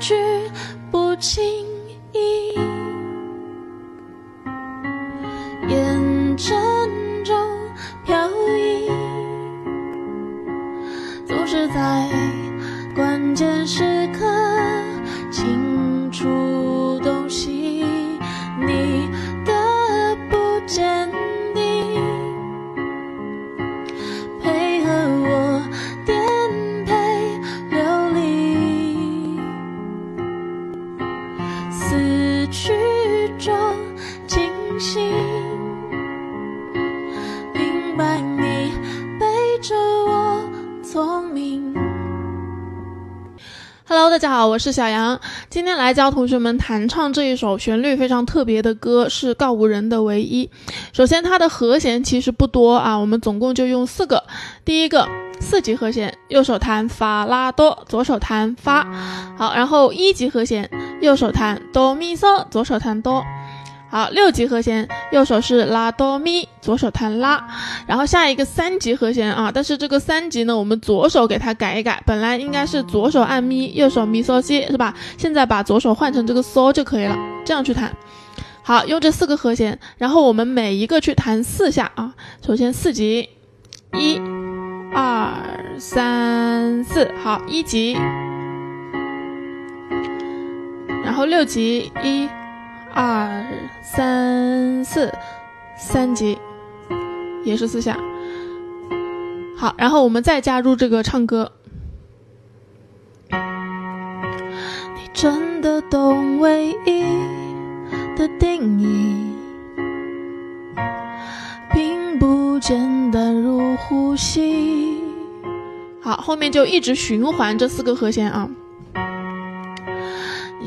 句不经意，眼神中飘逸，总是在关键时。中惊醒，明白你背着我聪明。Hello，大家好，我是小杨。今天来教同学们弹唱这一首旋律非常特别的歌，是告五人的唯一。首先，它的和弦其实不多啊，我们总共就用四个。第一个四级和弦，右手弹法拉多，左手弹发。好，然后一级和弦。右手弹哆咪嗦，左手弹哆。好，六级和弦，右手是拉哆咪，左手弹拉，然后下一个三级和弦啊，但是这个三级呢，我们左手给它改一改，本来应该是左手按咪，右手咪嗦西，是吧？现在把左手换成这个嗦就可以了，这样去弹。好，用这四个和弦，然后我们每一个去弹四下啊。首先四级，一、二、三、四，好，一级，六级，一。二三四，三级，也是四下。好，然后我们再加入这个唱歌。你真的懂唯一的定义，并不简单如呼吸。好，后面就一直循环这四个和弦啊。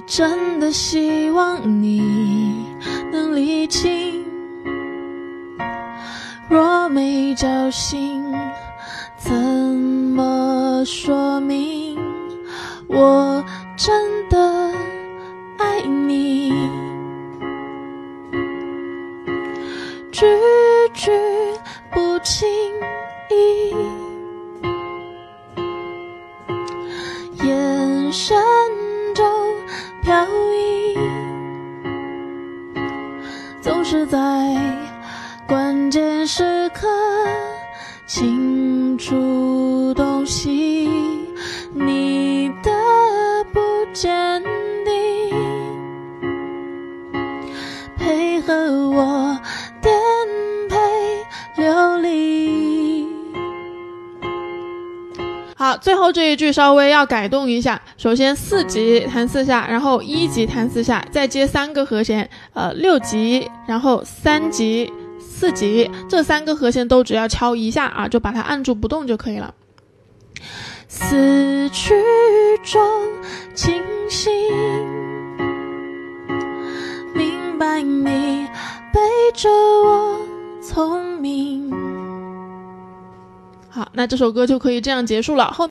真的希望你。能理清，若没交心，怎么说明我真的爱你？句句不轻易，眼神。总是在关键时刻清楚东西你的不坚定，配合好，最后这一句稍微要改动一下。首先四级弹四下，然后一级弹四下，再接三个和弦，呃，六级，然后三级、四级，这三个和弦都只要敲一下啊，就把它按住不动就可以了。死去中那这首歌就可以这样结束了。后。